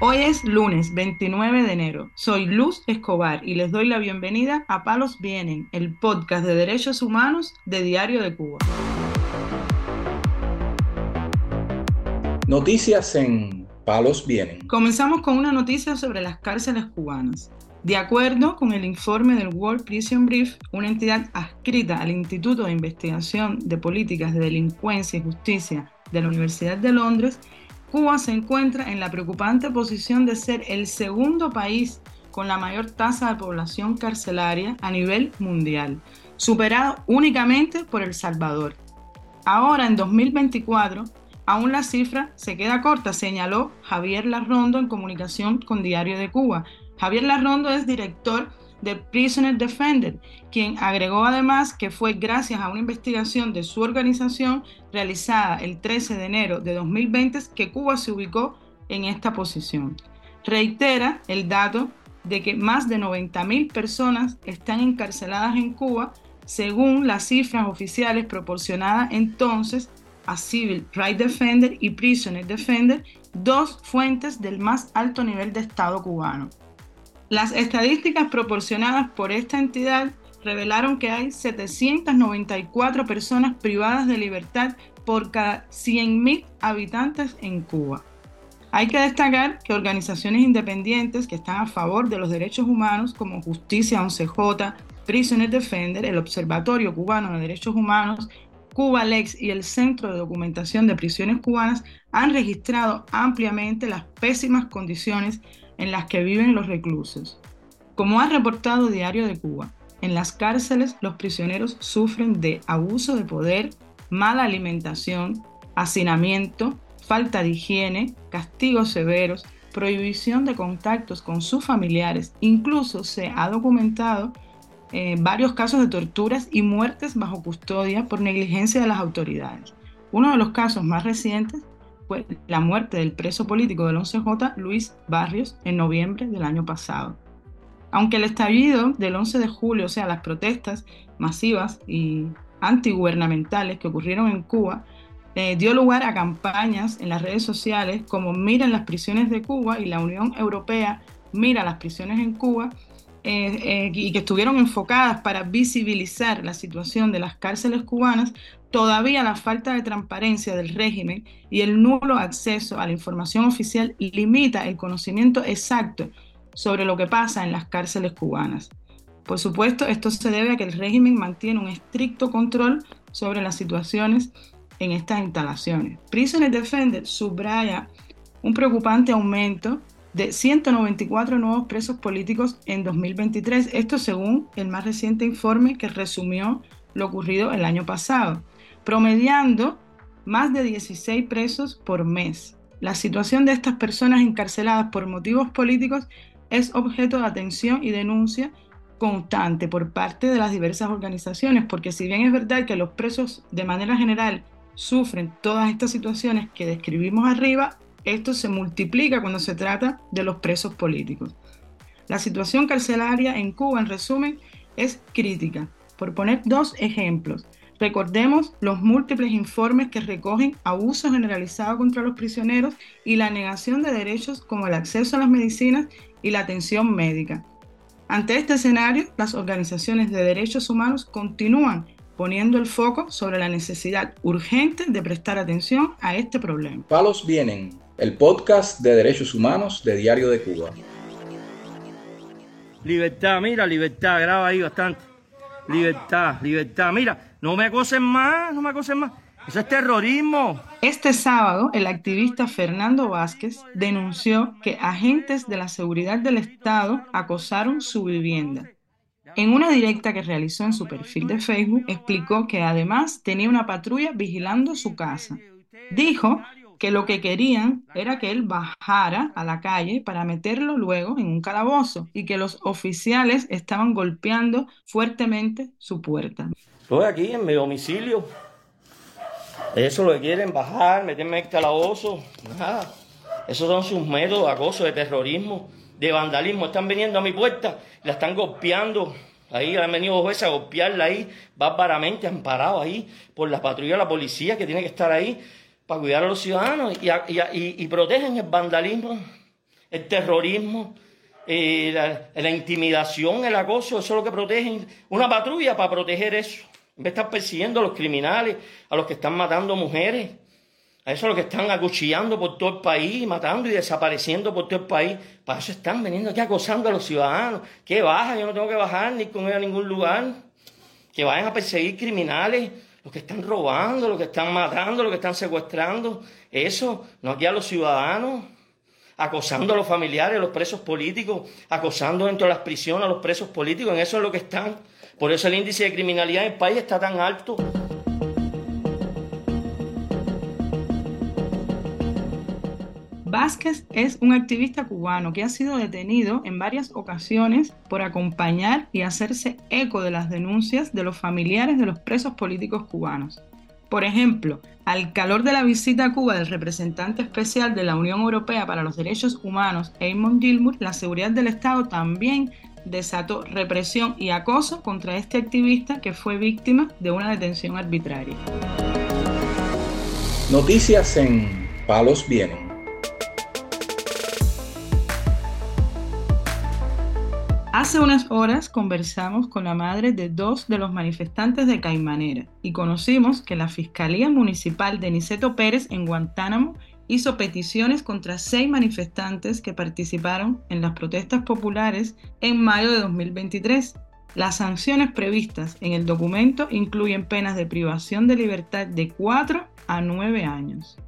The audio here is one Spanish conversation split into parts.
Hoy es lunes 29 de enero. Soy Luz Escobar y les doy la bienvenida a Palos Vienen, el podcast de derechos humanos de Diario de Cuba. Noticias en Palos Vienen. Comenzamos con una noticia sobre las cárceles cubanas. De acuerdo con el informe del World Prison Brief, una entidad adscrita al Instituto de Investigación de Políticas de Delincuencia y Justicia de la Universidad de Londres, Cuba se encuentra en la preocupante posición de ser el segundo país con la mayor tasa de población carcelaria a nivel mundial, superado únicamente por El Salvador. Ahora, en 2024, aún la cifra se queda corta, señaló Javier Larrondo en comunicación con Diario de Cuba. Javier Larrondo es director de Prisoner Defender, quien agregó además que fue gracias a una investigación de su organización realizada el 13 de enero de 2020 que Cuba se ubicó en esta posición. Reitera el dato de que más de 90.000 personas están encarceladas en Cuba, según las cifras oficiales proporcionadas entonces a Civil Rights Defender y Prisoner Defender, dos fuentes del más alto nivel de Estado cubano. Las estadísticas proporcionadas por esta entidad revelaron que hay 794 personas privadas de libertad por cada 100.000 habitantes en Cuba. Hay que destacar que organizaciones independientes que están a favor de los derechos humanos como Justicia 11J, Prisoner Defender, el Observatorio Cubano de Derechos Humanos, Cuba Lex y el Centro de Documentación de Prisiones Cubanas han registrado ampliamente las pésimas condiciones en las que viven los reclusos. Como ha reportado Diario de Cuba, en las cárceles los prisioneros sufren de abuso de poder, mala alimentación, hacinamiento, falta de higiene, castigos severos, prohibición de contactos con sus familiares. Incluso se ha documentado eh, varios casos de torturas y muertes bajo custodia por negligencia de las autoridades. Uno de los casos más recientes la muerte del preso político del 11J, Luis Barrios, en noviembre del año pasado. Aunque el estallido del 11 de julio, o sea, las protestas masivas y antigubernamentales que ocurrieron en Cuba, eh, dio lugar a campañas en las redes sociales como Miren las prisiones de Cuba y la Unión Europea Mira las prisiones en Cuba, eh, eh, y que estuvieron enfocadas para visibilizar la situación de las cárceles cubanas, todavía la falta de transparencia del régimen y el nulo acceso a la información oficial limita el conocimiento exacto sobre lo que pasa en las cárceles cubanas. Por supuesto, esto se debe a que el régimen mantiene un estricto control sobre las situaciones en estas instalaciones. Prisoner Defender subraya un preocupante aumento de 194 nuevos presos políticos en 2023, esto según el más reciente informe que resumió lo ocurrido el año pasado promediando más de 16 presos por mes. La situación de estas personas encarceladas por motivos políticos es objeto de atención y denuncia constante por parte de las diversas organizaciones, porque si bien es verdad que los presos de manera general sufren todas estas situaciones que describimos arriba, esto se multiplica cuando se trata de los presos políticos. La situación carcelaria en Cuba, en resumen, es crítica. Por poner dos ejemplos, Recordemos los múltiples informes que recogen abuso generalizado contra los prisioneros y la negación de derechos como el acceso a las medicinas y la atención médica. Ante este escenario, las organizaciones de derechos humanos continúan poniendo el foco sobre la necesidad urgente de prestar atención a este problema. Palos Vienen, el podcast de derechos humanos de Diario de Cuba. Libertad, mira, libertad, graba ahí bastante. Libertad, libertad, mira, no me acosen más, no me acosen más. Eso es terrorismo. Este sábado, el activista Fernando Vázquez denunció que agentes de la seguridad del Estado acosaron su vivienda. En una directa que realizó en su perfil de Facebook, explicó que además tenía una patrulla vigilando su casa. Dijo que lo que querían era que él bajara a la calle para meterlo luego en un calabozo y que los oficiales estaban golpeando fuertemente su puerta. Estoy aquí en mi domicilio. Eso lo que quieren bajar, meterme en el calabozo. Nada. Esos son sus métodos de acoso, de terrorismo, de vandalismo. Están viniendo a mi puerta, la están golpeando. Ahí han venido jueces a golpearla ahí, bárbaramente, amparado ahí por la patrulla de la policía que tiene que estar ahí para cuidar a los ciudadanos y, y, y, protegen el vandalismo. el terrorismo, eh, la, intimidación, el acoso, eso es lo que protegen. Una patrulla para proteger eso. En vez de estar persiguiendo a los criminales, a los que están matando mujeres, a eso es lo que están acuchillando por todo el país, matando y desapareciendo por todo el país. Para eso están veniendo aquí acosando a los ciudadanos. Que baja, yo no tengo que bajar ni con a ningún lugar. Que vayan a perseguir criminales, los que están robando, los que están matando, los que están secuestrando. Eso, no aquí a los ciudadanos acosando a los familiares, a los presos políticos, acosando dentro de las prisiones a los presos políticos, en eso es lo que están. Por eso el índice de criminalidad en el país está tan alto. Vázquez es un activista cubano que ha sido detenido en varias ocasiones por acompañar y hacerse eco de las denuncias de los familiares de los presos políticos cubanos. Por ejemplo, al calor de la visita a Cuba del representante especial de la Unión Europea para los Derechos Humanos, Eamon Gilmour, la seguridad del Estado también desató represión y acoso contra este activista que fue víctima de una detención arbitraria. Noticias en Palos Vienen. Hace unas horas conversamos con la madre de dos de los manifestantes de Caimanera y conocimos que la Fiscalía Municipal de Niceto Pérez en Guantánamo hizo peticiones contra seis manifestantes que participaron en las protestas populares en mayo de 2023. Las sanciones previstas en el documento incluyen penas de privación de libertad de 4 a 9 años.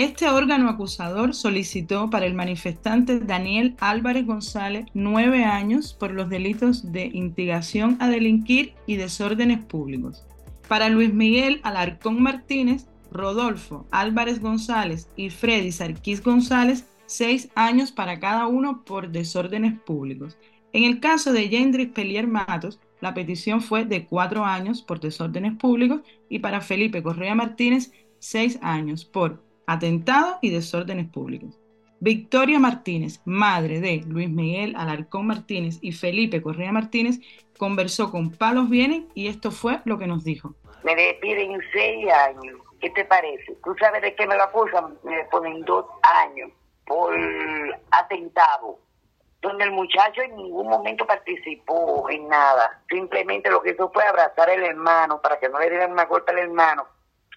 Este órgano acusador solicitó para el manifestante Daniel Álvarez González nueve años por los delitos de instigación a delinquir y desórdenes públicos. Para Luis Miguel Alarcón Martínez, Rodolfo Álvarez González y Freddy Sarquís González, seis años para cada uno por desórdenes públicos. En el caso de Yendris Pelier Matos, la petición fue de cuatro años por desórdenes públicos y para Felipe Correa Martínez, seis años por atentado y desórdenes públicos. Victoria Martínez, madre de Luis Miguel Alarcón Martínez y Felipe Correa Martínez, conversó con Palos Vienen y esto fue lo que nos dijo. Me despiden seis años. ¿Qué te parece? ¿Tú sabes de qué me lo acusan? Me ponen dos años por atentado, donde el muchacho en ningún momento participó en nada. Simplemente lo que hizo fue abrazar al hermano para que no le dieran una golpe al hermano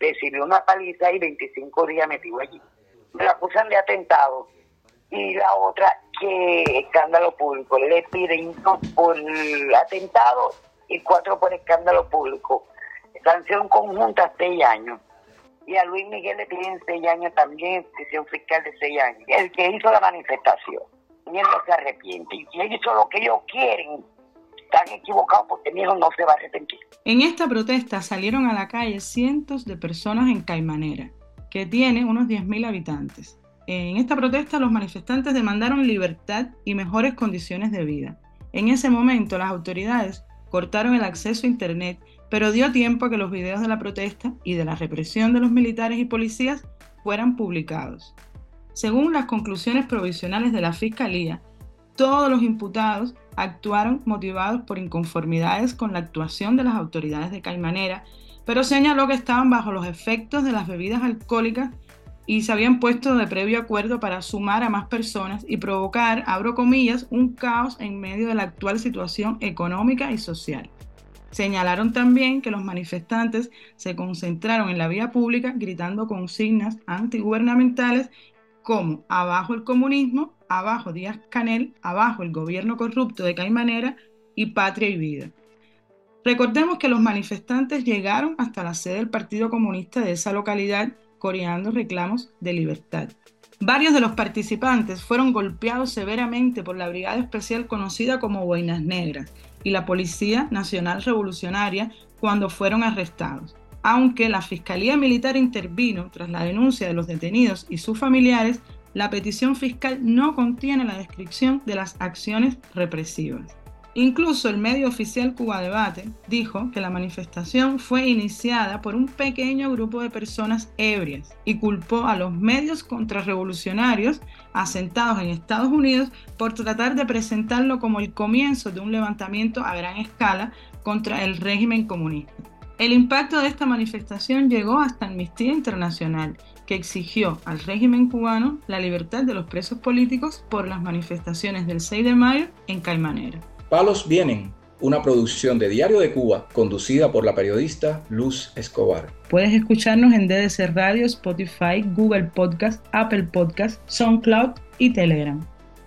recibió una paliza y 25 días metido allí. Me la acusan de atentado. Y la otra, que escándalo público. Le piden por atentado y cuatro por escándalo público. Sanción conjunta, seis años. Y a Luis Miguel le piden seis años también, decisión fiscal de seis años. El que hizo la manifestación. Y él no se arrepiente. Y él hizo lo que ellos quieren, están equivocados porque mi no se va a arrepentir. En esta protesta salieron a la calle cientos de personas en Caimanera, que tiene unos 10.000 habitantes. En esta protesta los manifestantes demandaron libertad y mejores condiciones de vida. En ese momento las autoridades cortaron el acceso a Internet, pero dio tiempo a que los videos de la protesta y de la represión de los militares y policías fueran publicados. Según las conclusiones provisionales de la Fiscalía, todos los imputados actuaron motivados por inconformidades con la actuación de las autoridades de Caimanera, pero señaló que estaban bajo los efectos de las bebidas alcohólicas y se habían puesto de previo acuerdo para sumar a más personas y provocar, abro comillas, un caos en medio de la actual situación económica y social. Señalaron también que los manifestantes se concentraron en la vía pública gritando consignas antigubernamentales como abajo el comunismo, abajo Díaz Canel, abajo el gobierno corrupto de Caimanera y Patria y Vida. Recordemos que los manifestantes llegaron hasta la sede del Partido Comunista de esa localidad coreando reclamos de libertad. Varios de los participantes fueron golpeados severamente por la brigada especial conocida como Boinas Negras y la Policía Nacional Revolucionaria cuando fueron arrestados aunque la Fiscalía Militar intervino tras la denuncia de los detenidos y sus familiares, la petición fiscal no contiene la descripción de las acciones represivas. Incluso el medio oficial Cuba Debate dijo que la manifestación fue iniciada por un pequeño grupo de personas ebrias y culpó a los medios contrarrevolucionarios asentados en Estados Unidos por tratar de presentarlo como el comienzo de un levantamiento a gran escala contra el régimen comunista. El impacto de esta manifestación llegó hasta Amnistía Internacional que exigió al régimen cubano la libertad de los presos políticos por las manifestaciones del 6 de mayo en Caimanera. Palos Vienen, una producción de Diario de Cuba conducida por la periodista Luz Escobar. Puedes escucharnos en DDC Radio, Spotify, Google Podcast, Apple Podcast, SoundCloud y Telegram.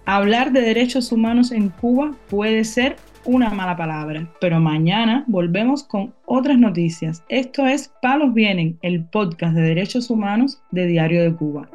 Hablar de derechos humanos en Cuba puede ser una mala palabra, pero mañana volvemos con otras noticias. Esto es Palos Vienen, el podcast de derechos humanos de Diario de Cuba.